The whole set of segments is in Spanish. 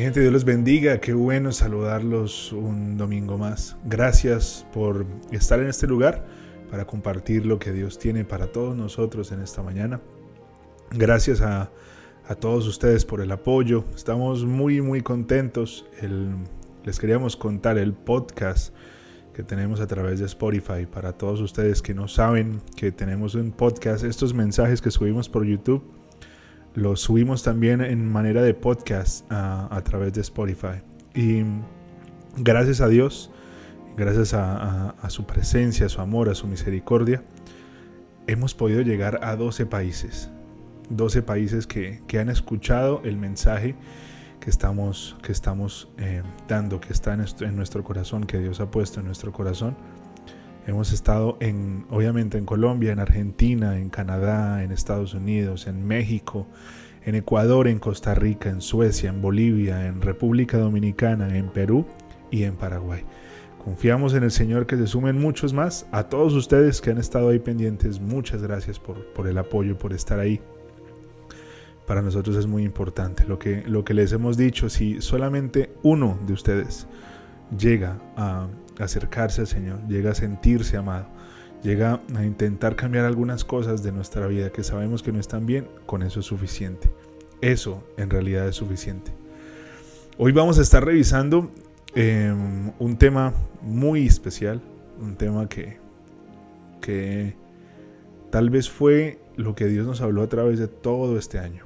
Gente, Dios los bendiga. Qué bueno saludarlos un domingo más. Gracias por estar en este lugar para compartir lo que Dios tiene para todos nosotros en esta mañana. Gracias a, todos ustedes por el apoyo. Estamos muy, muy contentos. les queríamos contar el podcast que tenemos a través de Spotify. Para todos ustedes que no saben que tenemos un podcast, estos mensajes que subimos por YouTube lo subimos también en manera de podcast a, través de Spotify. Y gracias a Dios, gracias a, su presencia, a su amor, a su misericordia, hemos podido llegar a 12 países. 12 países que, han escuchado el mensaje que estamos, que estamos eh, dando, que está en nuestro corazón, que Dios ha puesto en nuestro corazón. Hemos estado en, obviamente en Colombia, en Argentina, en Canadá, en Estados Unidos, en México, en Ecuador, en Costa Rica, en Suecia, en Bolivia, en República Dominicana, en Perú y en Paraguay. Confiamos en el Señor que se sumen muchos más. A todos ustedes que han estado ahí pendientes, muchas gracias por, por el apoyo, por estar ahí. Para nosotros es muy importante lo que, lo que les hemos dicho. Si solamente uno de ustedes llega a, acercarse al Señor, llega a sentirse amado, llega a intentar cambiar algunas cosas de nuestra vida que sabemos que no están bien, con eso es suficiente. Eso en realidad es suficiente. Hoy vamos a estar revisando em, un tema muy especial, un tema que, que tal vez fue lo que Dios nos habló a través de todo este año.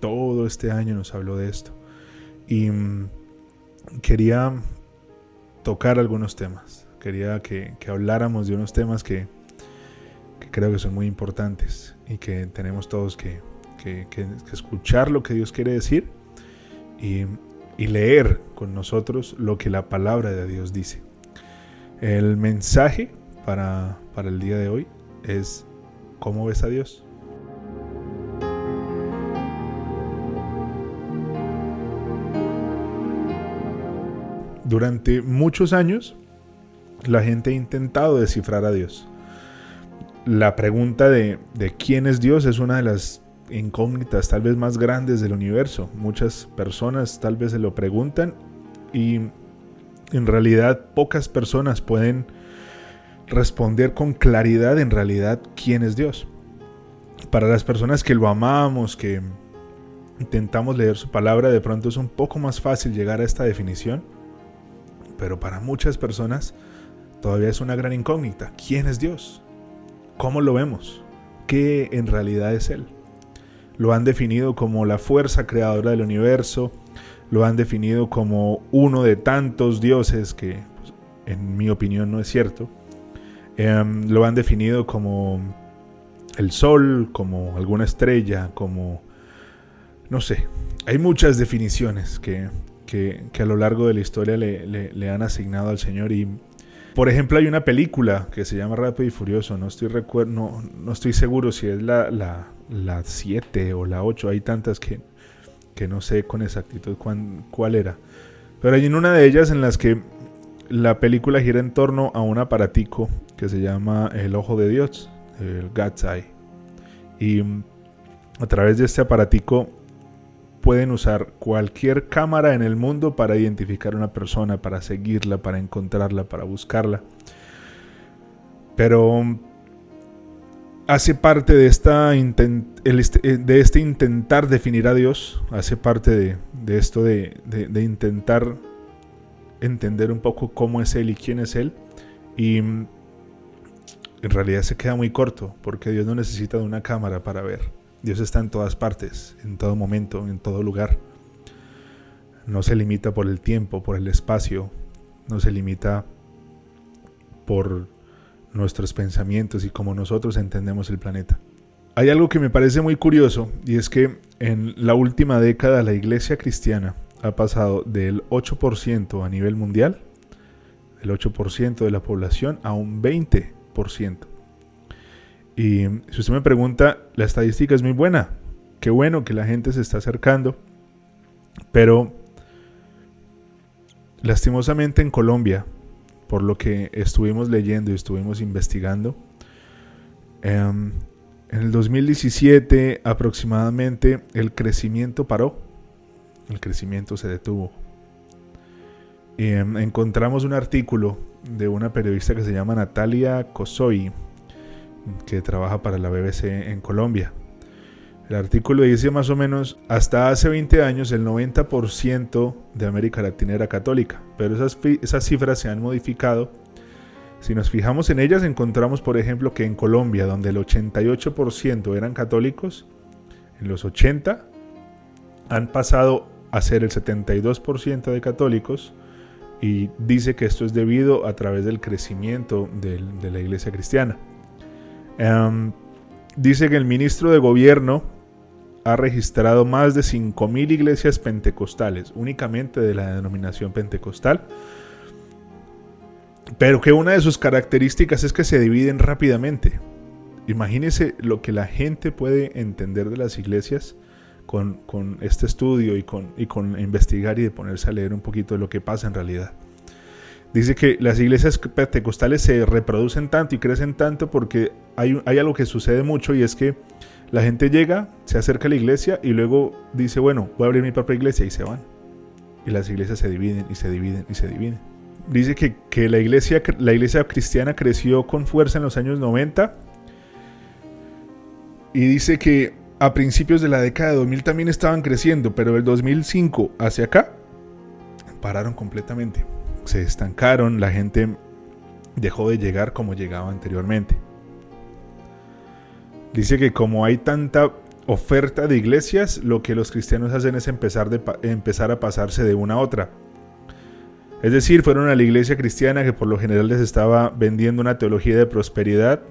Todo este año nos habló de esto. Y mm, quería tocar algunos temas. Quería que, habláramos de unos temas que, creo que son muy importantes y que tenemos todos que, escuchar lo que Dios quiere decir y, leer con nosotros lo que la palabra de Dios dice. El mensaje para, para el día de hoy es ¿cómo ves a Dios? Durante muchos años, la gente ha intentado descifrar a Dios. La pregunta de, quién es Dios es una de las incógnitas tal vez más grandes del universo. Muchas personas tal vez se lo preguntan y en realidad pocas personas pueden responder con claridad en realidad quién es Dios. Para las personas que lo amamos, que intentamos leer su palabra, de pronto es un poco más fácil llegar a esta definición pero para muchas personas todavía es una gran incógnita. ¿Quién es Dios? ¿Cómo lo vemos? ¿Qué en realidad es Él? Lo han definido como la fuerza creadora del universo, lo han definido como uno de tantos dioses que pues, en mi opinión no es cierto. Em, lo han definido como el sol, como alguna estrella, como... no sé. Hay muchas definiciones que que, a lo largo de la historia le, han asignado al Señor. Y, por ejemplo, hay una película que se llama Rápido y Furioso. No estoy, no, no estoy seguro si es la 7 la, o la 8. Hay tantas que, que no sé con exactitud cuál era. Pero hay una de ellas en las que la película gira en torno a un aparatico que se llama El Ojo de Dios, el God's Eye. Y a través de este aparatico pueden usar cualquier cámara en el mundo para identificar a una persona, para seguirla, para encontrarla, para buscarla. Pero hace parte de, esta este, eh, de este intentar definir a Dios, hace parte de, esto de, de, intentar entender un poco cómo es Él y quién es Él. Y en realidad se queda muy corto, porque Dios no necesita de una cámara para ver. Dios está en todas partes, en todo momento, en todo lugar. No se limita por el tiempo, por el espacio, no se limita por nuestros pensamientos y cómo nosotros entendemos el planeta. Hay algo que me parece muy curioso y es que en la última década la iglesia cristiana ha pasado del 8% a nivel mundial, el 8% de la población, a un 20%. Y si usted me pregunta, la estadística es muy buena. Qué bueno que la gente se está acercando. Pero lastimosamente en Colombia, por lo que estuvimos leyendo y estuvimos investigando, em, en el 2017 aproximadamente el crecimiento paró. el crecimiento se detuvo. Y em, encontramos un artículo de una periodista que se llama Natalia Cosoy, que trabaja para la BBC en Colombia. El artículo dice más o menos, hasta hace 20 años el 90% de América Latina era católica, pero esas, esas cifras se han modificado. Si nos fijamos en ellas, encontramos, por ejemplo, que en Colombia, donde el 88% eran católicos, en los 80 han pasado a ser el 72% de católicos y dice que esto es debido a través del crecimiento de, la iglesia cristiana. Em, dice que el ministro de gobierno ha registrado más de 5.000 iglesias pentecostales, únicamente de la denominación pentecostal, pero que una de sus características es que se dividen rápidamente. Imagínese lo que la gente puede entender de las iglesias con, este estudio y con, y con investigar y de ponerse a leer un poquito de lo que pasa en realidad. Dice que las iglesias pentecostales se reproducen tanto y crecen tanto porque hay, hay algo que sucede mucho y es que la gente llega, se acerca a la iglesia y luego dice, bueno, voy a abrir mi propia iglesia y se van. Y las iglesias se dividen y se dividen y se dividen. Dice que, que la, iglesia, la iglesia cristiana creció con fuerza en los años 90 y dice que a principios de la década de 2000 también estaban creciendo, pero del 2005 hacia acá pararon completamente. Se estancaron, la gente dejó de llegar como llegaba anteriormente. Dice que como hay tanta oferta de iglesias, lo que los cristianos hacen es empezar, de, empezar a pasarse de una a otra. Es decir, fueron a la iglesia cristiana que por lo general les estaba vendiendo una teología de prosperidad,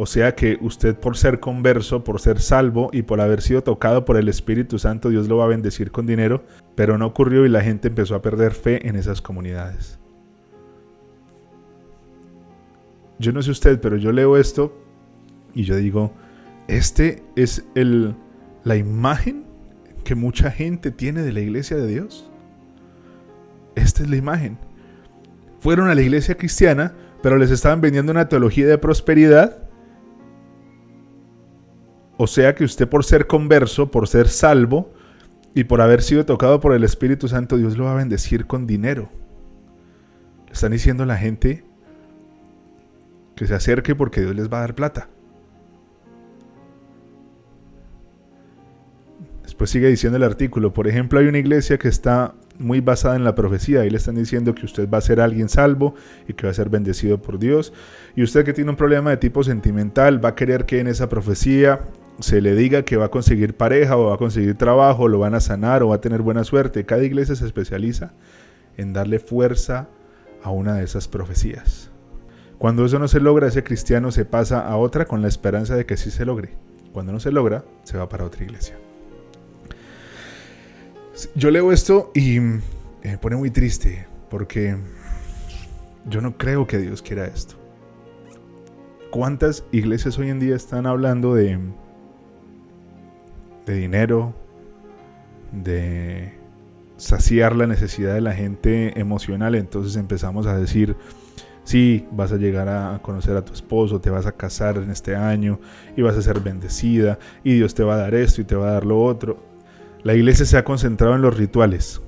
o sea que usted por ser converso, por ser salvo y por haber sido tocado por el Espíritu Santo, Dios lo va a bendecir con dinero, pero no ocurrió y la gente empezó a perder fe en esas comunidades. Yo no sé usted, pero yo leo esto y yo digo, este es el, la imagen que mucha gente tiene de la iglesia de Dios. Esta es la imagen. Fueron a la iglesia cristiana, pero les estaban vendiendo una teología de prosperidad o sea que usted por ser converso, por ser salvo y por haber sido tocado por el Espíritu Santo, Dios lo va a bendecir con dinero. Le están diciendo a la gente que se acerque porque Dios les va a dar plata. Después sigue diciendo el artículo, por ejemplo, hay una iglesia que está muy basada en la profecía. Ahí le están diciendo que usted va a ser alguien salvo y que va a ser bendecido por Dios. Y usted que tiene un problema de tipo sentimental va a querer que en esa profecía se le diga que va a conseguir pareja o va a conseguir trabajo, lo van a sanar o va a tener buena suerte. Cada iglesia se especializa en darle fuerza a una de esas profecías. Cuando eso no se logra, ese cristiano se pasa a otra con la esperanza de que sí se logre. Cuando no se logra, se va para otra iglesia. Yo leo esto y me pone muy triste porque yo no creo que Dios quiera esto. ¿Cuántas iglesias hoy en día están hablando de de dinero, de saciar la necesidad de la gente emocional, entonces empezamos a decir, sí, vas a llegar a conocer a tu esposo, te vas a casar en este año y vas a ser bendecida y Dios te va a dar esto y te va a dar lo otro. La iglesia se ha concentrado en los rituales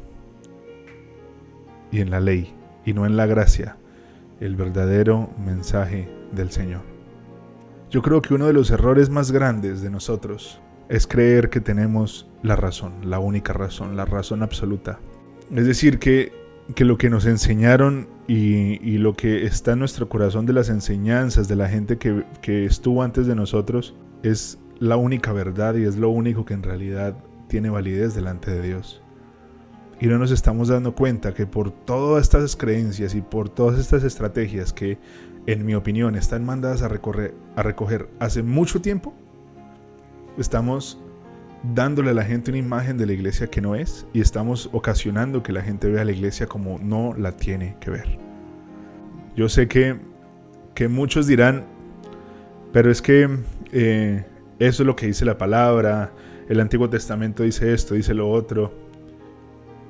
y en la ley y no en la gracia, el verdadero mensaje del Señor. Yo creo que uno de los errores más grandes de nosotros es creer que tenemos la razón, la única razón, la razón absoluta. Es decir, que, lo que nos enseñaron y, lo que está en nuestro corazón de las enseñanzas de la gente que, que estuvo antes de nosotros es la única verdad y es lo único que en realidad tiene validez delante de Dios. Y no nos estamos dando cuenta que por todas estas creencias y por todas estas estrategias que, en mi opinión, están mandadas a, recorrer, a recoger hace mucho tiempo, estamos dándole a la gente una imagen de la iglesia que no es y estamos ocasionando que la gente vea la iglesia como no la tiene que ver. Yo sé que, que muchos dirán, pero es que eh, eso es lo que dice la palabra, el Antiguo Testamento dice esto, dice lo otro.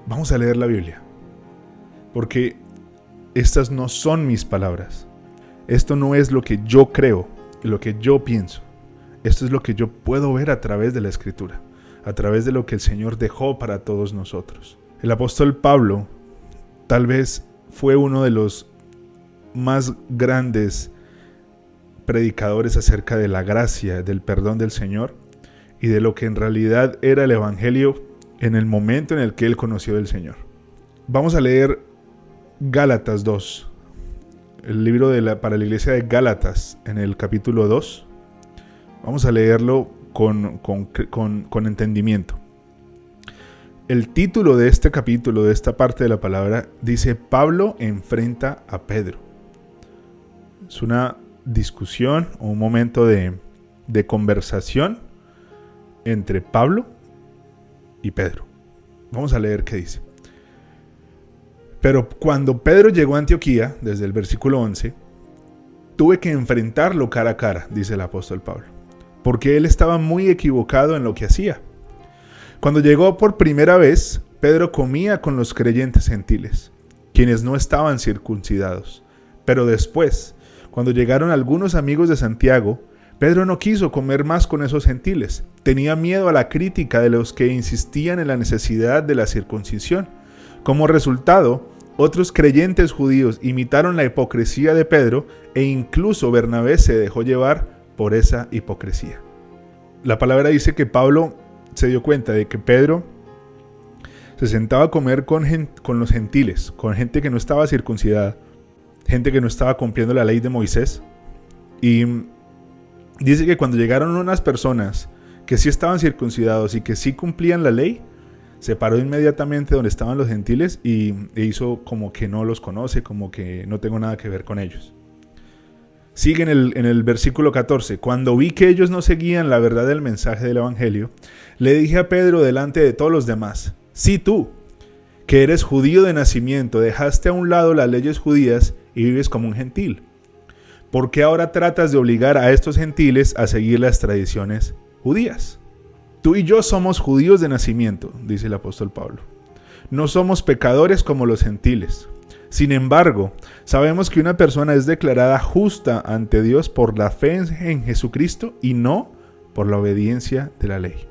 Vamos a leer la Biblia, porque estas no son mis palabras. Esto no es lo que yo creo, lo que yo pienso. Esto es lo que yo puedo ver a través de la escritura. a través de lo que el Señor dejó para todos nosotros. El apóstol Pablo tal vez fue uno de los más grandes predicadores acerca de la gracia, del perdón del Señor y de lo que en realidad era el Evangelio en el momento en el que él conoció del Señor. Vamos a leer Gálatas 2, el libro de la, para la iglesia de Gálatas en el capítulo 2. Vamos a leerlo con, con entendimiento. El título de este capítulo, de esta parte de la palabra, dice Pablo enfrenta a Pedro. Es una discusión o un momento de, de conversación entre Pablo y Pedro. Vamos a leer qué dice. Pero cuando Pedro llegó a Antioquía, desde el versículo 11, tuve que enfrentarlo cara a cara, dice el apóstol Pablo, porque él estaba muy equivocado en lo que hacía. Cuando llegó por primera vez, Pedro comía con los creyentes gentiles, quienes no estaban circuncidados. Pero después, cuando llegaron algunos amigos de Santiago, Pedro no quiso comer más con esos gentiles. Tenía miedo a la crítica de los que insistían en la necesidad de la circuncisión. Como resultado, otros creyentes judíos imitaron la hipocresía de Pedro e incluso Bernabé se dejó llevar por esa hipocresía. La palabra dice que Pablo se dio cuenta de que Pedro se sentaba a comer con, con los gentiles, con gente que no estaba circuncidada gente que no estaba cumpliendo la ley de Moisés. Y dice que cuando llegaron unas personas que sí estaban circuncidados y que sí cumplían la ley, se paró inmediatamente donde estaban los gentiles y e hizo como que no los conoce, como que no tengo nada que ver con ellos. Sigue en el, versículo 14, cuando vi que ellos no seguían la verdad del mensaje del Evangelio, le dije a Pedro delante de todos los demás, si tú, que eres judío de nacimiento, dejaste a un lado las leyes judías y vives como un gentil. ¿Por qué ahora tratas de obligar a estos gentiles a seguir las tradiciones judías? Tú y yo somos judíos de nacimiento, dice el apóstol Pablo. No somos pecadores como los gentiles. Sin embargo, sabemos que una persona es declarada justa ante Dios por la fe en Jesucristo y no por la obediencia de la ley.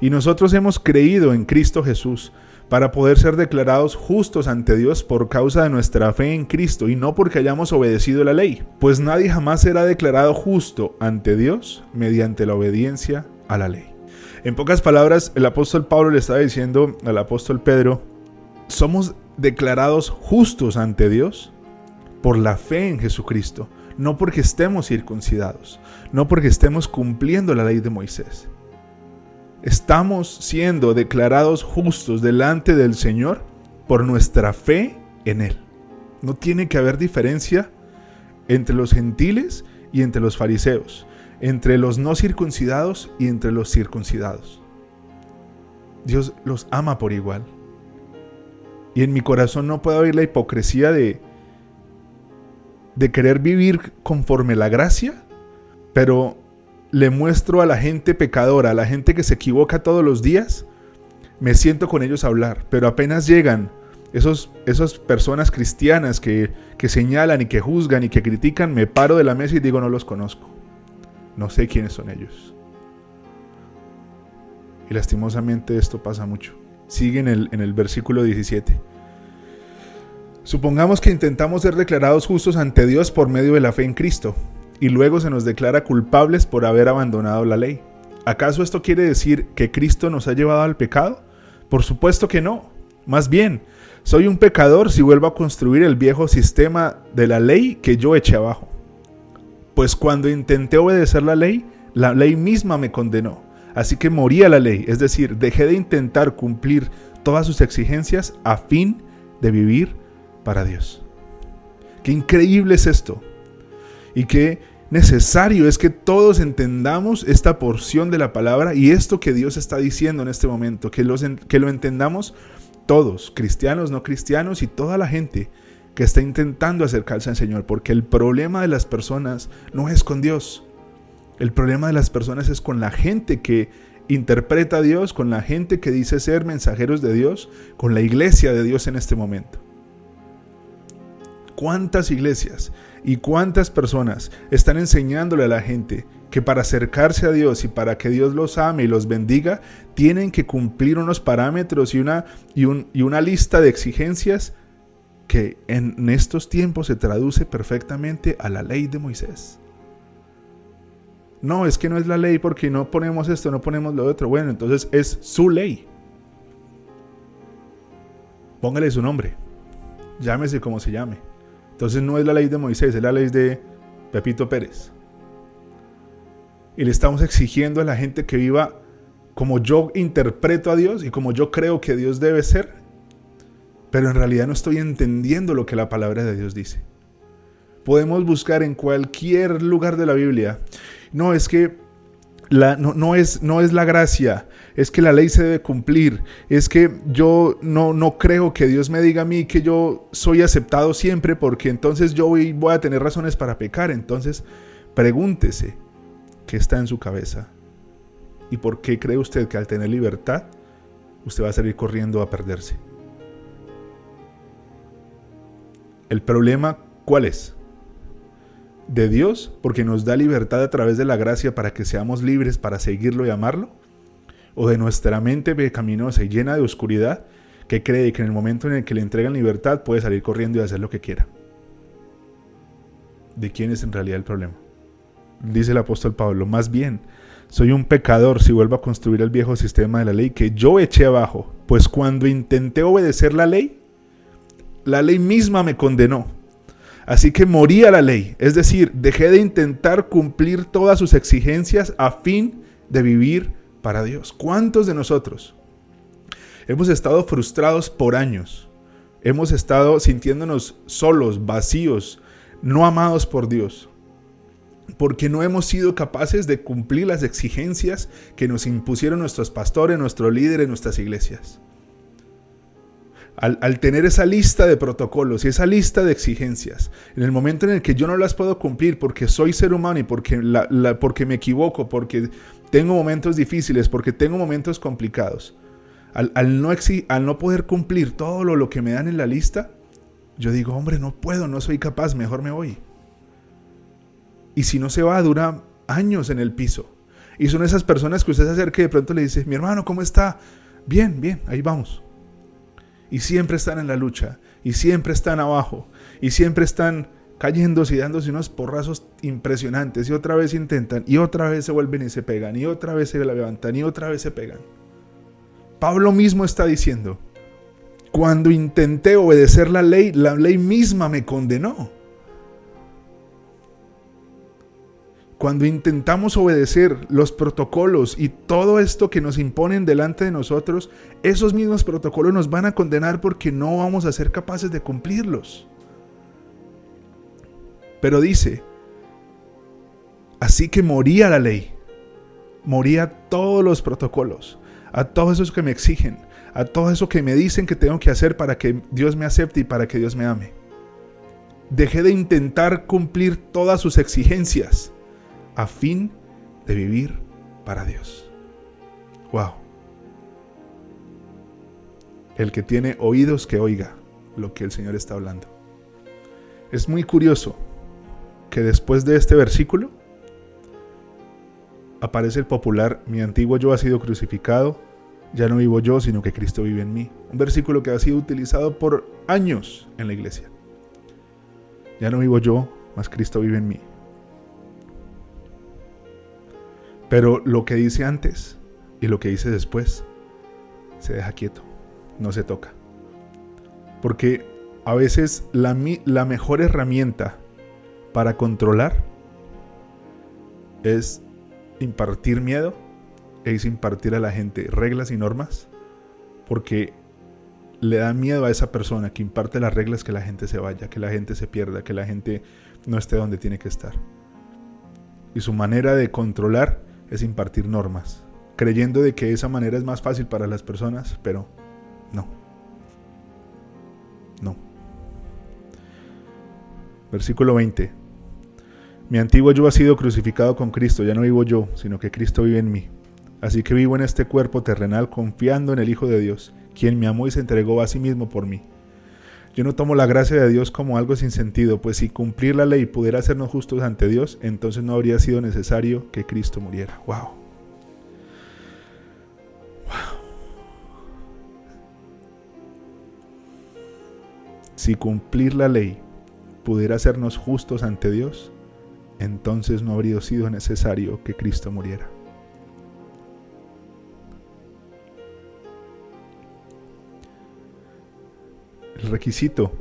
Y nosotros hemos creído en Cristo Jesús para poder ser declarados justos ante Dios por causa de nuestra fe en Cristo y no porque hayamos obedecido la ley, pues nadie jamás será declarado justo ante Dios mediante la obediencia a la ley. En pocas palabras, el apóstol Pablo le estaba diciendo al apóstol Pedro, somos declarados justos ante Dios por la fe en Jesucristo, no porque estemos circuncidados, no porque estemos cumpliendo la ley de Moisés estamos siendo declarados justos delante del Señor por nuestra fe en Él. No tiene que haber diferencia entre los gentiles y entre los fariseos, entre los no circuncidados y entre los circuncidados. Dios los ama por igual. Y en mi corazón no puede haber la hipocresía de, de querer vivir conforme la gracia, pero le muestro a la gente pecadora, a la gente que se equivoca todos los días, me siento con ellos a hablar, pero apenas llegan esos, esas personas cristianas que, que señalan y que juzgan y que critican, me paro de la mesa y digo no los conozco, no sé quiénes son ellos. Y lastimosamente esto pasa mucho. Sigue en el, versículo 17. Supongamos que intentamos ser declarados justos ante Dios por medio de la fe en Cristo y luego se nos declara culpables por haber abandonado la ley. ¿Acaso esto quiere decir que Cristo nos ha llevado al pecado? Por supuesto que no. Más bien, soy un pecador si vuelvo a construir el viejo sistema de la ley que yo eché abajo. Pues cuando intenté obedecer la ley, la ley misma me condenó. Así que morí a la ley, es decir, dejé de intentar cumplir todas sus exigencias a fin de vivir para Dios. Qué increíble es esto. Y qué necesario es que todos entendamos esta porción de la palabra y esto que Dios está diciendo en este momento, que, que lo entendamos todos, cristianos, no cristianos y toda la gente que está intentando acercarse al Señor, porque el problema de las personas no es con Dios, el problema de las personas es con la gente que interpreta a Dios, con la gente que dice ser mensajeros de Dios, con la iglesia de Dios en este momento. ¿Cuántas iglesias y cuántas personas están enseñándole a la gente que para acercarse a Dios y para que Dios los ame y los bendiga, tienen que cumplir unos parámetros y una, y, una lista de exigencias que en estos tiempos se traduce perfectamente a la ley de Moisés. No, es que no es la ley porque no ponemos esto, no ponemos lo otro. Bueno, entonces es su ley. Póngale su nombre. Llámese como se llame. Entonces no es la ley de Moisés, es la ley de Pepito Pérez. Y le estamos exigiendo a la gente que viva como yo interpreto a Dios y como yo creo que Dios debe ser, pero en realidad no estoy entendiendo lo que la palabra de Dios dice. Podemos buscar en cualquier lugar de la Biblia. No, es que la, no, es, no es la gracia, es que la ley se debe cumplir, es que yo no, no creo que Dios me diga a mí que yo soy aceptado siempre porque entonces yo voy, voy a tener razones para pecar. Entonces, pregúntese qué está en su cabeza y por qué cree usted que al tener libertad usted va a salir corriendo a perderse. El problema, ¿cuál es? De Dios porque nos da libertad a través de la gracia para que seamos libres para seguirlo y amarlo? ¿O de nuestra mente pecaminosa y llena de oscuridad que cree que en el momento en el que le entregan libertad puede salir corriendo y hacer lo que quiera? ¿De quién es en realidad el problema? Dice el apóstol Pablo, más bien, soy un pecador si vuelvo a construir el viejo sistema de la ley que yo eché abajo, pues cuando intenté obedecer la ley, la ley misma me condenó Así que morí a la ley, es decir, dejé de intentar cumplir todas sus exigencias a fin de vivir para Dios. ¿Cuántos de nosotros hemos estado frustrados por años? Hemos estado sintiéndonos solos, vacíos, no amados por Dios, porque no hemos sido capaces de cumplir las exigencias que nos impusieron nuestros pastores, nuestros líderes, nuestras iglesias al, tener esa lista de protocolos y esa lista de exigencias, en el momento en el que yo no las puedo cumplir porque soy ser humano y porque, porque me equivoco, porque tengo momentos difíciles, porque tengo momentos complicados, al, no, al no poder cumplir todo lo, lo que me dan en la lista, yo digo, hombre, no puedo, no soy capaz, mejor me voy. Y si no se va, dura años en el piso. Y son esas personas que usted se acerca y de pronto le dice, mi hermano, ¿cómo está? Bien, bien, ahí vamos y siempre están en la lucha, y siempre están abajo, y siempre están cayéndose y dándose unos porrazos impresionantes, y otra vez intentan, y otra vez se vuelven y se pegan, y otra vez se levantan, y otra vez se pegan. Pablo mismo está diciendo, cuando intenté obedecer la ley, la ley misma me condenó. Cuando intentamos obedecer los protocolos y todo esto que nos imponen delante de nosotros, esos mismos protocolos nos van a condenar porque no vamos a ser capaces de cumplirlos. Pero dice, así que moría la ley, moría todos los protocolos, a todo eso que me exigen, a todo eso que me dicen que tengo que hacer para que Dios me acepte y para que Dios me ame. Dejé de intentar cumplir todas sus exigencias a fin de vivir para Dios. Wow. El que tiene oídos que oiga lo que el Señor está hablando. Es muy curioso que después de este versículo aparece el popular, mi antiguo yo ha sido crucificado, ya no vivo yo, sino que Cristo vive en mí. Un versículo que ha sido utilizado por años en la iglesia. Ya no vivo yo, mas Cristo vive en mí. Pero lo que dice antes y lo que dice después se deja quieto, no se toca. Porque a veces la, mejor herramienta para controlar es impartir miedo, es impartir a la gente reglas y normas, porque le da miedo a esa persona que imparte las reglas que la gente se vaya, que la gente se pierda, que la gente no esté donde tiene que estar. Y su manera de controlar es impartir normas, creyendo de que esa manera es más fácil para las personas, pero no. No. Versículo 20. Mi antiguo yo ha sido crucificado con Cristo, ya no vivo yo, sino que Cristo vive en mí. Así que vivo en este cuerpo terrenal confiando en el Hijo de Dios, quien me amó y se entregó a sí mismo por mí. Yo no tomo la gracia de Dios como algo sin sentido, pues si cumplir la ley pudiera hacernos justos ante Dios, entonces no habría sido necesario que Cristo muriera. Wow. Wow. Si cumplir la ley pudiera hacernos justos ante Dios, entonces no habría sido necesario que Cristo muriera. Requisito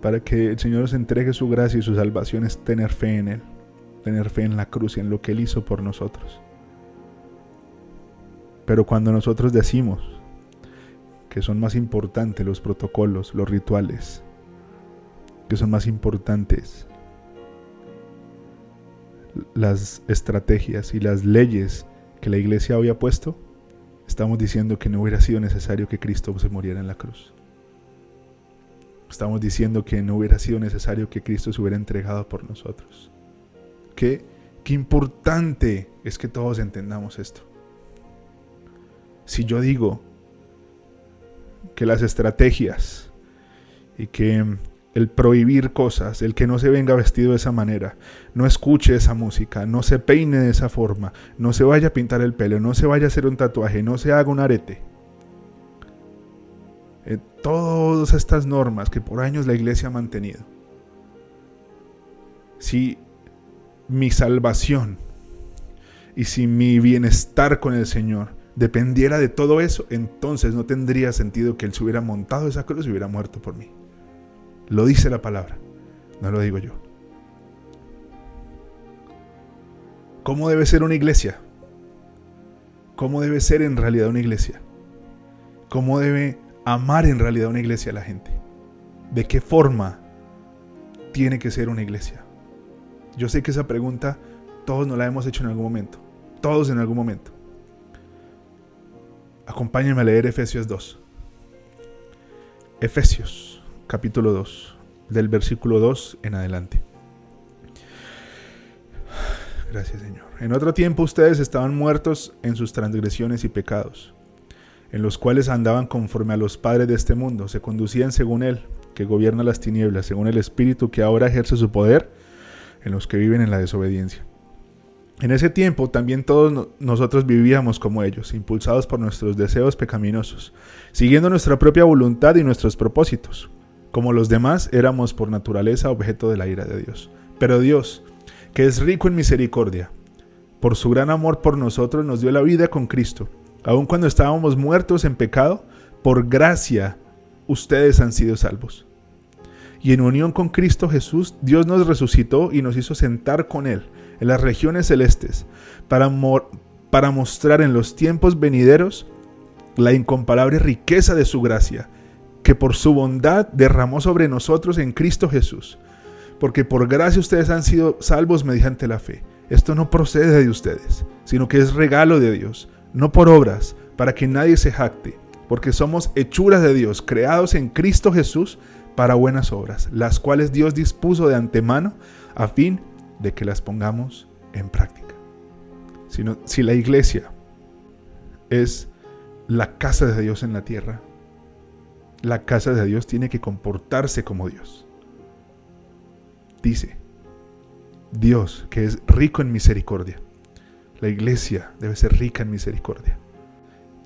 para que el Señor nos entregue su gracia y su salvación es tener fe en Él, tener fe en la cruz y en lo que Él hizo por nosotros. Pero cuando nosotros decimos que son más importantes los protocolos, los rituales, que son más importantes las estrategias y las leyes que la iglesia había puesto, estamos diciendo que no hubiera sido necesario que Cristo se muriera en la cruz. Estamos diciendo que no hubiera sido necesario que Cristo se hubiera entregado por nosotros. Qué, qué importante es que todos entendamos esto. Si yo digo que las estrategias y que el prohibir cosas, el que no se venga vestido de esa manera, no escuche esa música, no se peine de esa forma, no se vaya a pintar el pelo, no se vaya a hacer un tatuaje, no se haga un arete. Eh, todas estas normas que por años la iglesia ha mantenido. Si mi salvación y si mi bienestar con el Señor dependiera de todo eso, entonces no tendría sentido que Él se hubiera montado esa cruz y hubiera muerto por mí. Lo dice la palabra, no lo digo yo. ¿Cómo debe ser una iglesia? ¿Cómo debe ser en realidad una iglesia? ¿Cómo debe amar en realidad una iglesia a la gente? ¿De qué forma tiene que ser una iglesia? Yo sé que esa pregunta todos nos la hemos hecho en algún momento. Todos en algún momento. Acompáñenme a leer Efesios 2. Efesios capítulo 2, del versículo 2 en adelante. Gracias Señor. En otro tiempo ustedes estaban muertos en sus transgresiones y pecados, en los cuales andaban conforme a los padres de este mundo, se conducían según Él, que gobierna las tinieblas, según el Espíritu que ahora ejerce su poder en los que viven en la desobediencia. En ese tiempo también todos nosotros vivíamos como ellos, impulsados por nuestros deseos pecaminosos, siguiendo nuestra propia voluntad y nuestros propósitos. Como los demás, éramos por naturaleza objeto de la ira de Dios. Pero Dios, que es rico en misericordia, por su gran amor por nosotros nos dio la vida con Cristo. Aun cuando estábamos muertos en pecado, por gracia ustedes han sido salvos. Y en unión con Cristo Jesús, Dios nos resucitó y nos hizo sentar con Él en las regiones celestes para, para mostrar en los tiempos venideros la incomparable riqueza de su gracia que por su bondad derramó sobre nosotros en Cristo Jesús. Porque por gracia ustedes han sido salvos mediante la fe. Esto no procede de ustedes, sino que es regalo de Dios, no por obras, para que nadie se jacte, porque somos hechuras de Dios, creados en Cristo Jesús para buenas obras, las cuales Dios dispuso de antemano a fin de que las pongamos en práctica. si la iglesia es la casa de Dios en la tierra, la casa de Dios tiene que comportarse como Dios. Dice, Dios que es rico en misericordia. La iglesia debe ser rica en misericordia.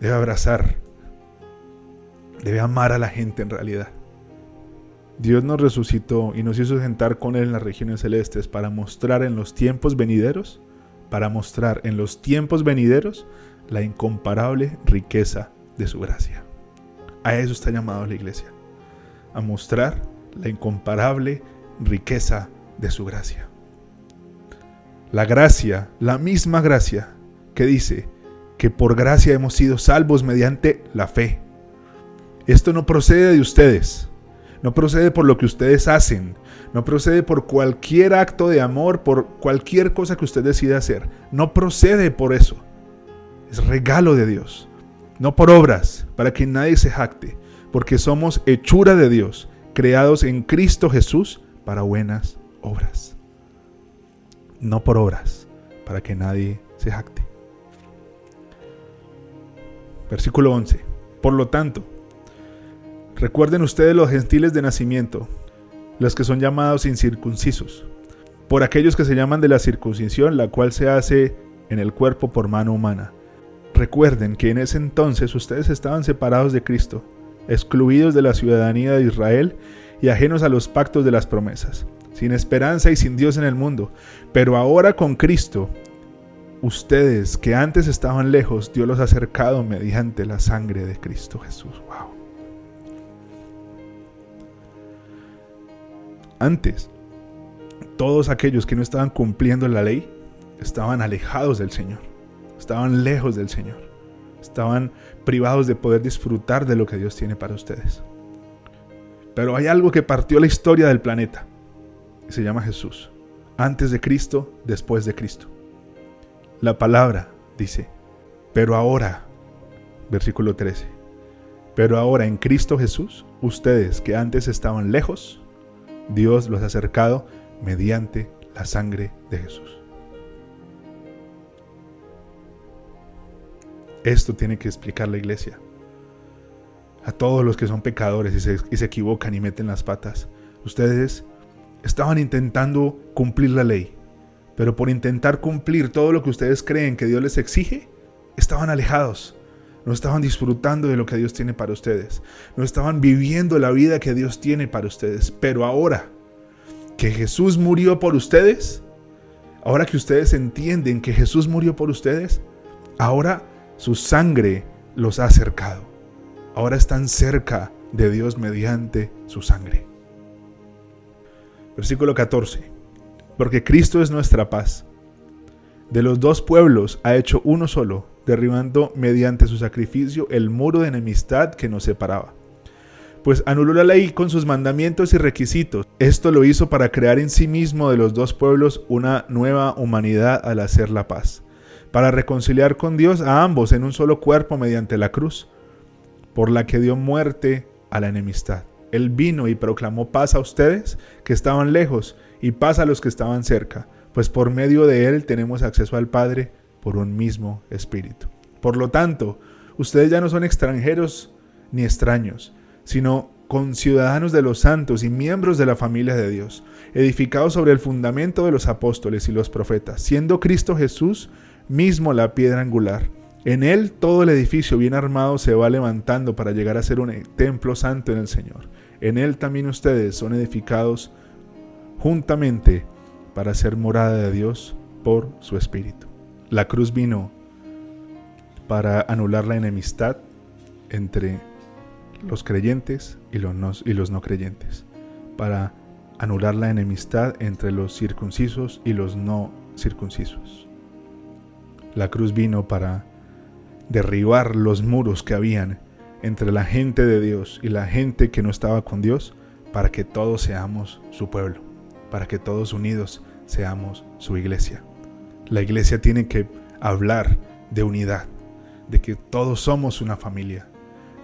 Debe abrazar. Debe amar a la gente en realidad. Dios nos resucitó y nos hizo sentar con Él en las regiones celestes para mostrar en los tiempos venideros, para mostrar en los tiempos venideros la incomparable riqueza de su gracia. A eso está llamado la iglesia, a mostrar la incomparable riqueza de su gracia. La gracia, la misma gracia que dice que por gracia hemos sido salvos mediante la fe. Esto no procede de ustedes, no procede por lo que ustedes hacen, no procede por cualquier acto de amor, por cualquier cosa que usted decida hacer, no procede por eso. Es regalo de Dios no por obras, para que nadie se jacte, porque somos hechura de Dios, creados en Cristo Jesús para buenas obras. No por obras, para que nadie se jacte. Versículo 11. Por lo tanto, Recuerden ustedes los gentiles de nacimiento, los que son llamados incircuncisos, por aquellos que se llaman de la circuncisión, la cual se hace en el cuerpo por mano humana. Recuerden que en ese entonces ustedes estaban separados de Cristo, excluidos de la ciudadanía de Israel y ajenos a los pactos de las promesas, sin esperanza y sin Dios en el mundo. Pero ahora con Cristo, ustedes que antes estaban lejos, Dios los ha acercado mediante la sangre de Cristo Jesús. Wow. Antes, todos aquellos que no estaban cumpliendo la ley estaban alejados del Señor, estaban lejos del Señor, estaban privados de poder disfrutar de lo que Dios tiene para ustedes. Pero hay algo que partió la historia del planeta y se llama Jesús. Antes de Cristo, después de Cristo. La palabra dice, pero ahora, versículo 13, pero ahora en Cristo Jesús, ustedes que antes estaban lejos, Dios los ha acercado mediante la sangre de Jesús. Esto tiene que explicar la iglesia. A todos los que son pecadores y se, equivocan y meten las patas. Ustedes estaban intentando cumplir la ley, pero por intentar cumplir todo lo que ustedes creen que Dios les exige, estaban alejados. No estaban disfrutando de lo que Dios tiene para ustedes. No estaban viviendo la vida que Dios tiene para ustedes. Pero ahora que Jesús murió por ustedes, ahora que ustedes entienden que Jesús murió por ustedes, ahora su sangre los ha acercado. Ahora están cerca de Dios mediante su sangre. Versículo 14. Porque Cristo es nuestra paz. De los dos pueblos ha hecho uno solo derribando mediante su sacrificio el muro de enemistad que nos separaba. Pues anuló la ley con sus mandamientos y requisitos. Esto lo hizo para crear en sí mismo de los dos pueblos una nueva humanidad al hacer la paz, para reconciliar con Dios a ambos en un solo cuerpo mediante la cruz, por la que dio muerte a la enemistad. Él vino y proclamó paz a ustedes que estaban lejos y paz a los que estaban cerca, pues por medio de él tenemos acceso al Padre por un mismo espíritu. Por lo tanto, ustedes ya no son extranjeros ni extraños, sino conciudadanos de los santos y miembros de la familia de Dios, edificados sobre el fundamento de los apóstoles y los profetas, siendo Cristo Jesús mismo la piedra angular. En él todo el edificio bien armado se va levantando para llegar a ser un templo santo en el Señor. En él también ustedes son edificados juntamente para ser morada de Dios por su Espíritu. La cruz vino para anular la enemistad entre los creyentes y los, no, y los no creyentes, para anular la enemistad entre los circuncisos y los no circuncisos. La cruz vino para derribar los muros que habían entre la gente de Dios y la gente que no estaba con Dios, para que todos seamos su pueblo, para que todos unidos seamos su iglesia. La iglesia tiene que hablar de unidad, de que todos somos una familia,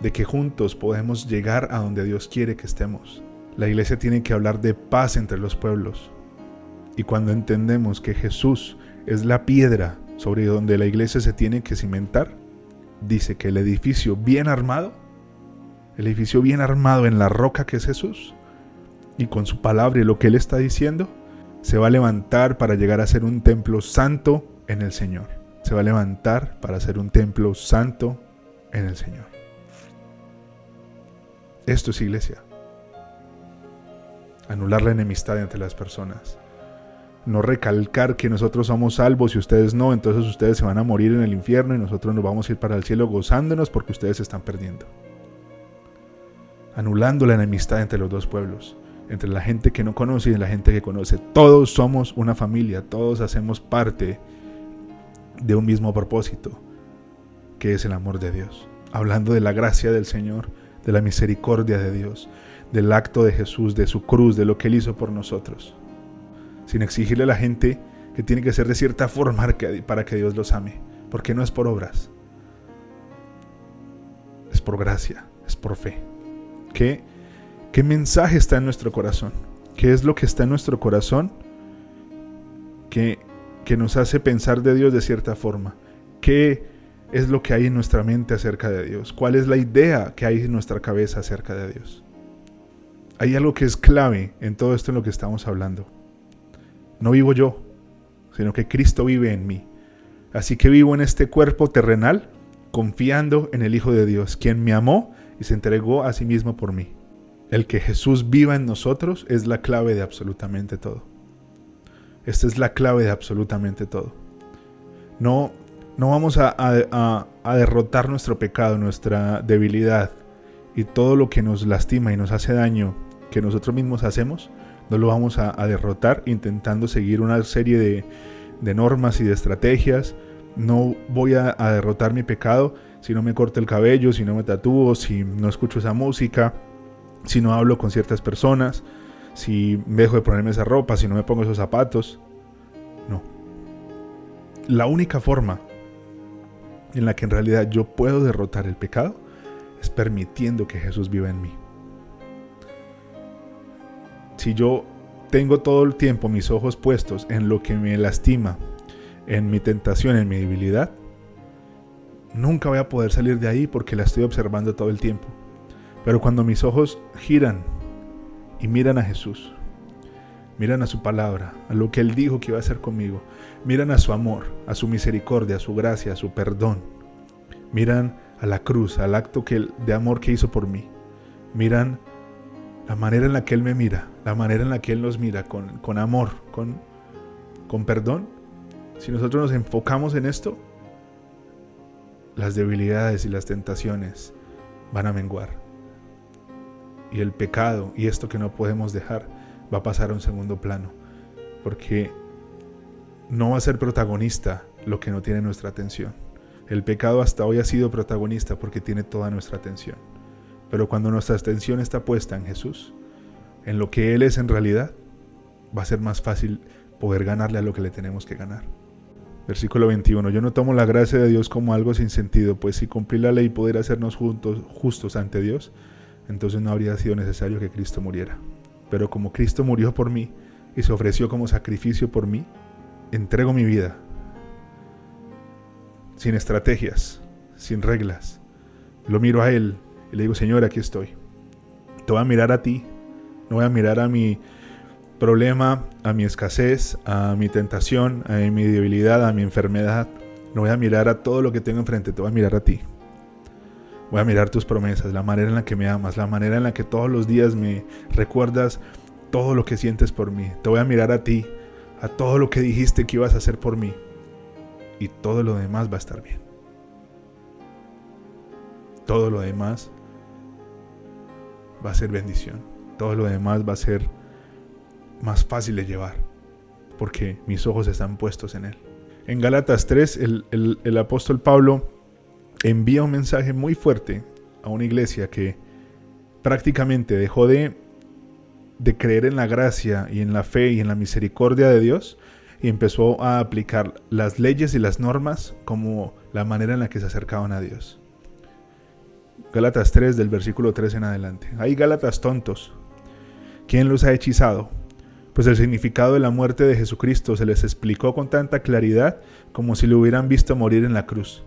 de que juntos podemos llegar a donde Dios quiere que estemos. La iglesia tiene que hablar de paz entre los pueblos. Y cuando entendemos que Jesús es la piedra sobre donde la iglesia se tiene que cimentar, dice que el edificio bien armado, el edificio bien armado en la roca que es Jesús, y con su palabra y lo que Él está diciendo, se va a levantar para llegar a ser un templo santo en el Señor. Se va a levantar para ser un templo santo en el Señor. Esto es iglesia. Anular la enemistad entre las personas. No recalcar que nosotros somos salvos y ustedes no, entonces ustedes se van a morir en el infierno y nosotros nos vamos a ir para el cielo gozándonos porque ustedes se están perdiendo. Anulando la enemistad entre los dos pueblos entre la gente que no conoce y la gente que conoce. Todos somos una familia, todos hacemos parte de un mismo propósito, que es el amor de Dios. Hablando de la gracia del Señor, de la misericordia de Dios, del acto de Jesús, de su cruz, de lo que Él hizo por nosotros. Sin exigirle a la gente que tiene que ser de cierta forma para que Dios los ame, porque no es por obras, es por gracia, es por fe. Que ¿Qué mensaje está en nuestro corazón? ¿Qué es lo que está en nuestro corazón que, que nos hace pensar de Dios de cierta forma? ¿Qué es lo que hay en nuestra mente acerca de Dios? ¿Cuál es la idea que hay en nuestra cabeza acerca de Dios? Hay algo que es clave en todo esto en lo que estamos hablando. No vivo yo, sino que Cristo vive en mí. Así que vivo en este cuerpo terrenal confiando en el Hijo de Dios, quien me amó y se entregó a sí mismo por mí. El que Jesús viva en nosotros es la clave de absolutamente todo. Esta es la clave de absolutamente todo. No, no vamos a, a derrotar nuestro pecado, nuestra debilidad y todo lo que nos lastima y nos hace daño que nosotros mismos hacemos, no lo vamos a, derrotar intentando seguir una serie de, normas y de estrategias. No voy a, derrotar mi pecado si no me corto el cabello, si no me tatúo, si no escucho esa música, si no hablo con ciertas personas, si dejo de ponerme esa ropa, si no me pongo esos zapatos. No. La única forma en la que en realidad yo puedo derrotar el pecado es permitiendo que Jesús viva en mí si yo tengo todo el tiempo mis ojos puestos en lo que me lastima, en mi tentación, en mi debilidad, nunca voy a poder salir de ahí porque la estoy observando todo el tiempo. Pero cuando mis ojos giran y miran a Jesús, miran a su palabra, a lo que Él dijo que iba a hacer conmigo, miran a su amor, a su misericordia, a su gracia, a su perdón, miran a la cruz, al acto de amor que hizo por mí, miran la manera en la que Él me mira, la manera en la que Él nos mira, con, con amor, con, con perdón, si nosotros nos enfocamos en esto, las debilidades y las tentaciones van a menguar. Y el pecado y esto que no podemos dejar va a pasar a un segundo plano. Porque no va a ser protagonista lo que no tiene nuestra atención. El pecado hasta hoy ha sido protagonista porque tiene toda nuestra atención. Pero cuando nuestra atención está puesta en Jesús, en lo que Él es en realidad, va a ser más fácil poder ganarle a lo que le tenemos que ganar. Versículo 21. Yo no tomo la gracia de Dios como algo sin sentido, pues si cumplir la ley poder hacernos justos ante Dios, entonces no habría sido necesario que Cristo muriera. Pero como Cristo murió por mí y se ofreció como sacrificio por mí, entrego mi vida, sin estrategias, sin reglas. Lo miro a Él y le digo, Señor, aquí estoy. Te voy a mirar a ti. No voy a mirar a mi problema, a mi escasez, a mi tentación, a mi debilidad, a mi enfermedad. No voy a mirar a todo lo que tengo enfrente. Te voy a mirar a ti. Voy a mirar tus promesas, la manera en la que me amas, la manera en la que todos los días me recuerdas todo lo que sientes por mí. Te voy a mirar a ti, a todo lo que dijiste que ibas a hacer por mí. Y todo lo demás va a estar bien. Todo lo demás va a ser bendición. Todo lo demás va a ser más fácil de llevar, porque mis ojos están puestos en Él. En Galatas 3, el, apóstol Pablo envía un mensaje muy fuerte a una iglesia que prácticamente dejó de, de creer en la gracia y en la fe y en la misericordia de Dios y empezó a aplicar las leyes y las normas como la manera en la que se acercaban a Dios. Gálatas 3 del versículo 3 en adelante. Hay Gálatas tontos. ¿Quién los ha hechizado? Pues el significado de la muerte de Jesucristo se les explicó con tanta claridad como si lo hubieran visto morir en la cruz.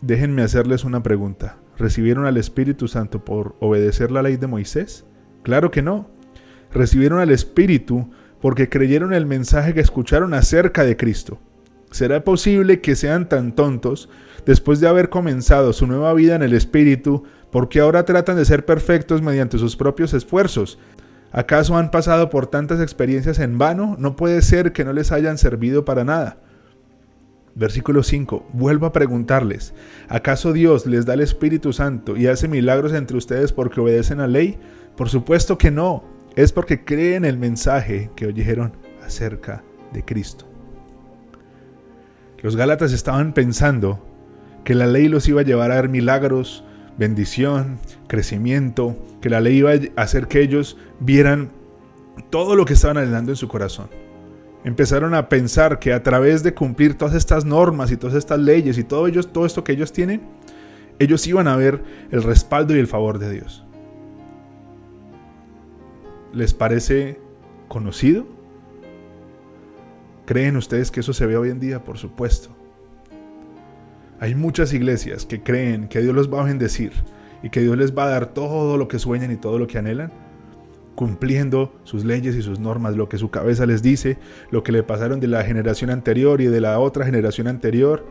Déjenme hacerles una pregunta. ¿Recibieron al Espíritu Santo por obedecer la ley de Moisés? Claro que no. Recibieron al Espíritu porque creyeron el mensaje que escucharon acerca de Cristo. ¿Será posible que sean tan tontos después de haber comenzado su nueva vida en el Espíritu porque ahora tratan de ser perfectos mediante sus propios esfuerzos? ¿Acaso han pasado por tantas experiencias en vano? No puede ser que no les hayan servido para nada. Versículo 5. Vuelvo a preguntarles, ¿acaso Dios les da el Espíritu Santo y hace milagros entre ustedes porque obedecen la ley? Por supuesto que no, es porque creen el mensaje que oyeron acerca de Cristo. Los Gálatas estaban pensando que la ley los iba a llevar a ver milagros, bendición, crecimiento, que la ley iba a hacer que ellos vieran todo lo que estaban anhelando en su corazón. Empezaron a pensar que a través de cumplir todas estas normas y todas estas leyes y todo, ellos, todo esto que ellos tienen, ellos iban a ver el respaldo y el favor de Dios. ¿Les parece conocido? ¿Creen ustedes que eso se ve hoy en día? Por supuesto. Hay muchas iglesias que creen que Dios los va a bendecir y que Dios les va a dar todo lo que sueñan y todo lo que anhelan, cumpliendo sus leyes y sus normas, lo que su cabeza les dice, lo que le pasaron de la generación anterior y de la otra generación anterior.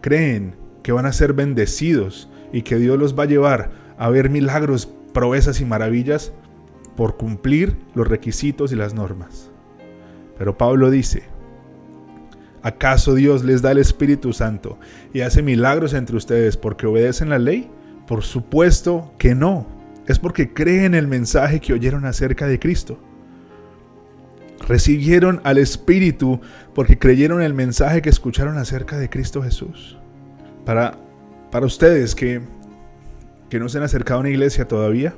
Creen que van a ser bendecidos y que Dios los va a llevar a ver milagros, proezas y maravillas por cumplir los requisitos y las normas. Pero Pablo dice, ¿Acaso Dios les da el Espíritu Santo y hace milagros entre ustedes porque obedecen la ley? Por supuesto que no. Es porque creen el mensaje que oyeron acerca de Cristo. Recibieron al Espíritu porque creyeron el mensaje que escucharon acerca de Cristo Jesús. Para, para ustedes que, que no se han acercado a una iglesia todavía,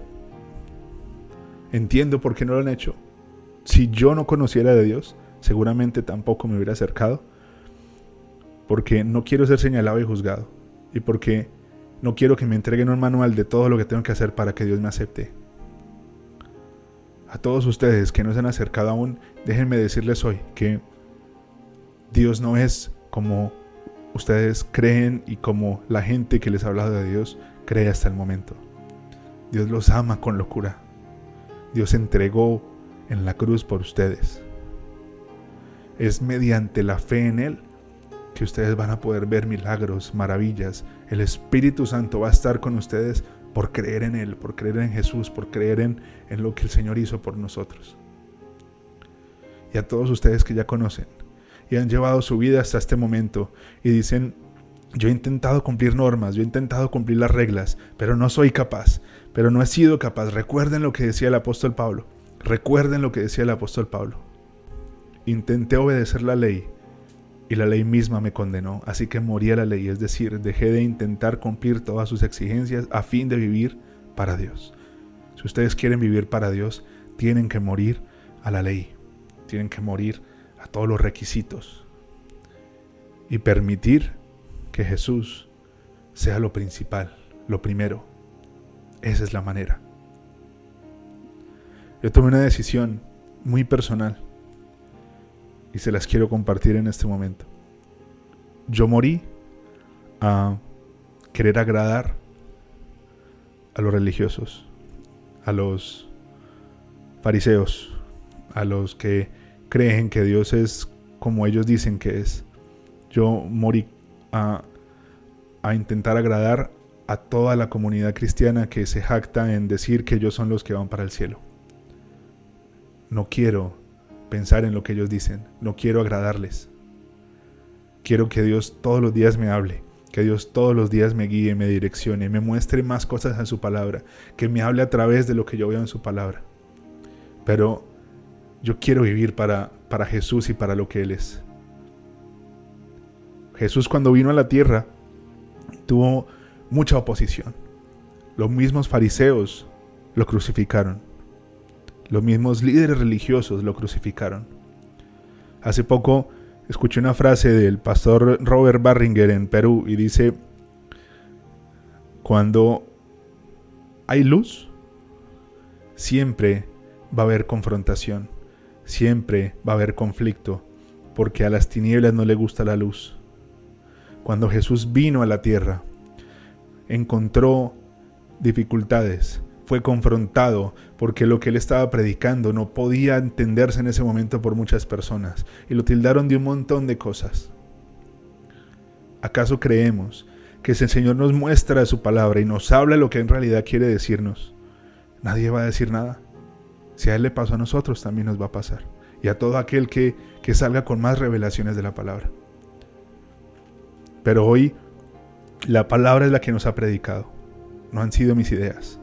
entiendo por qué no lo han hecho. Si yo no conociera de Dios, seguramente tampoco me hubiera acercado porque no quiero ser señalado y juzgado y porque no quiero que me entreguen un manual de todo lo que tengo que hacer para que Dios me acepte. A todos ustedes que no se han acercado aún, déjenme decirles hoy que Dios no es como ustedes creen y como la gente que les ha hablado de Dios cree hasta el momento. Dios los ama con locura. Dios entregó en la cruz por ustedes. Es mediante la fe en Él que ustedes van a poder ver milagros, maravillas. El Espíritu Santo va a estar con ustedes por creer en Él, por creer en Jesús, por creer en, en lo que el Señor hizo por nosotros. Y a todos ustedes que ya conocen y han llevado su vida hasta este momento y dicen, yo he intentado cumplir normas, yo he intentado cumplir las reglas, pero no soy capaz, pero no he sido capaz. Recuerden lo que decía el apóstol Pablo. Recuerden lo que decía el apóstol Pablo. Intenté obedecer la ley, y la ley misma me condenó, así que morí a la ley, es decir, dejé de intentar cumplir todas sus exigencias a fin de vivir para Dios. Si ustedes quieren vivir para Dios, tienen que morir a la ley, tienen que morir a todos los requisitos y permitir que Jesús sea lo principal, lo primero. Esa es la manera. Yo tomé una decisión muy personal y se las quiero compartir en este momento. Yo morí a querer agradar a los religiosos, a los fariseos, a los que creen que Dios es como ellos dicen que es. Yo morí a, a intentar agradar a toda la comunidad cristiana que se jacta en decir que ellos son los que van para el cielo. No quiero pensar en lo que ellos dicen. No quiero agradarles. Quiero que Dios todos los días me hable, que Dios todos los días me guíe, me direccione, me muestre más cosas en su palabra, que me hable a través de lo que yo veo en su palabra. Pero yo quiero vivir para, para Jesús y para lo que Él es. Jesús cuando vino a la tierra tuvo mucha oposición. Los mismos fariseos lo crucificaron. Los mismos líderes religiosos lo crucificaron. Hace poco escuché una frase del pastor Robert Barringer en Perú y dice, cuando hay luz, siempre va a haber confrontación, siempre va a haber conflicto, porque a las tinieblas no le gusta la luz. Cuando Jesús vino a la tierra, encontró dificultades, fue confrontado porque lo que él estaba predicando no podía entenderse en ese momento por muchas personas y lo tildaron de un montón de cosas. ¿Acaso creemos que si el Señor nos muestra su palabra y nos habla lo que en realidad quiere decirnos, nadie va a decir nada? Si a Él le pasó a nosotros, también nos va a pasar. Y a todo aquel que, que salga con más revelaciones de la palabra. Pero hoy la palabra es la que nos ha predicado. No han sido mis ideas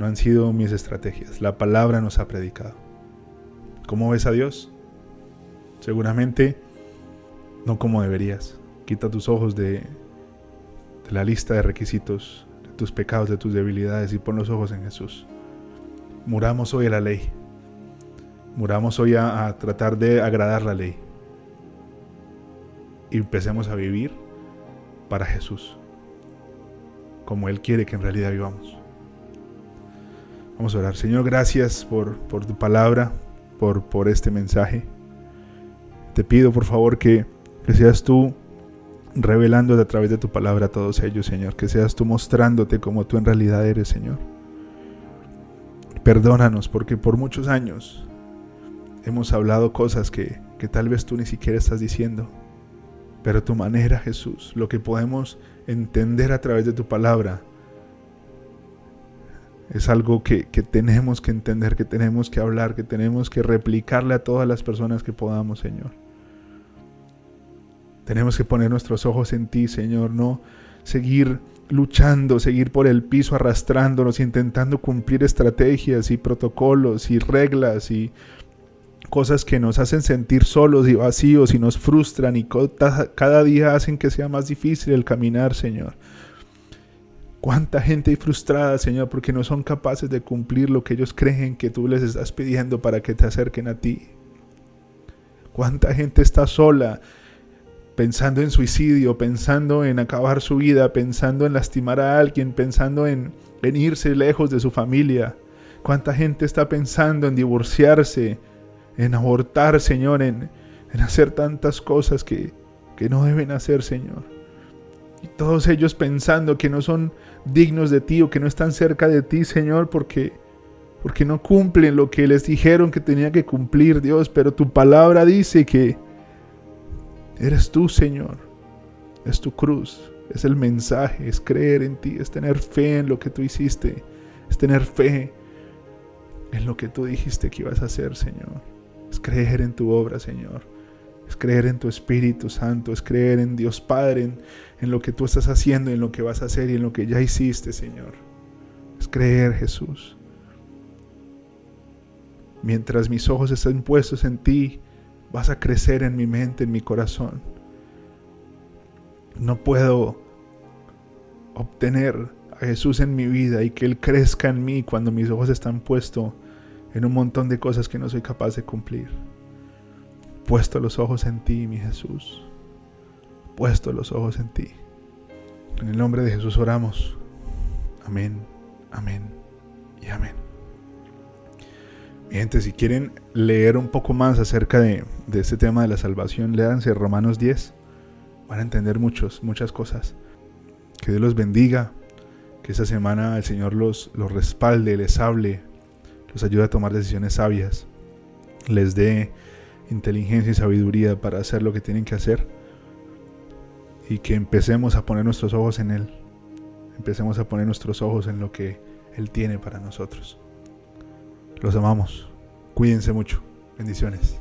no han sido mis estrategias. La palabra nos ha predicado. ¿Cómo ves a Dios? Seguramente no como deberías. Quita tus ojos de, la lista de requisitos, de tus pecados, de tus debilidades y pon los ojos en Jesús. Muramos hoy a la ley. Muramos hoy a, a tratar de agradar la ley. Y empecemos a vivir para Jesús, como Él quiere que en realidad vivamos. Vamos a orar. Señor, gracias por, tu palabra, por, este mensaje. Te pido por favor que, seas tú revelándote a través de tu palabra a todos ellos, Señor. Que seas tú mostrándote como tú en realidad eres, Señor. Perdónanos porque por muchos años hemos hablado cosas que tal vez tú ni siquiera estás diciendo. Pero tu manera, Jesús, lo que podemos entender a través de tu palabra, es algo que, que, tenemos que entender, que tenemos que hablar, que tenemos que replicarle a todas las personas que podamos, Señor. Tenemos que poner nuestros ojos en ti, Señor, no seguir luchando, seguir por el piso arrastrándonos, intentando cumplir estrategias y protocolos y reglas y cosas que nos hacen sentir solos y vacíos y nos frustran y cada día hacen que sea más difícil el caminar, Señor. Cuánta gente frustrada, Señor, porque no son capaces de cumplir lo que ellos creen que tú les estás pidiendo para que te acerquen a ti. Cuánta gente está sola, pensando en suicidio, pensando en acabar su vida, pensando en lastimar a alguien, pensando en, en irse lejos de su familia. Cuánta gente está pensando en divorciarse, en abortar, Señor, en, en hacer tantas cosas que, que no deben hacer, Señor. Y todos ellos pensando que no son dignos de ti o que no están cerca de ti, Señor, porque, porque no cumplen lo que les dijeron que tenía que cumplir, Dios. Pero tu palabra dice que eres tú, Señor. Es tu cruz, es el mensaje, es creer en ti, es tener fe en lo que tú hiciste, es tener fe en lo que tú dijiste que ibas a hacer, Señor. Es creer en tu obra, Señor es creer en tu Espíritu Santo, es creer en Dios Padre, en, lo que tú estás haciendo, en lo que vas a hacer y en lo que ya hiciste, Señor. Es creer, Jesús. Mientras mis ojos estén puestos en ti, vas a crecer en mi mente, en mi corazón. No puedo obtener a Jesús en mi vida y que Él crezca en mí cuando mis ojos están puestos en un montón de cosas que no soy capaz de cumplir puesto los ojos en ti, mi Jesús. Puesto los ojos en ti. En el nombre de Jesús oramos. Amén, amén y amén. Mi gente, si quieren leer un poco más acerca de, este tema de la salvación, léanse Romanos 10. Van a entender muchos, muchas cosas. Que Dios los bendiga. Que esta semana el Señor los, los respalde, les hable, los ayude a tomar decisiones sabias. Les dé inteligencia y sabiduría para hacer lo que tienen que hacer y que empecemos a poner nuestros ojos en Él. Empecemos a poner nuestros ojos en lo que Él tiene para nosotros. Los amamos. Cuídense mucho. Bendiciones.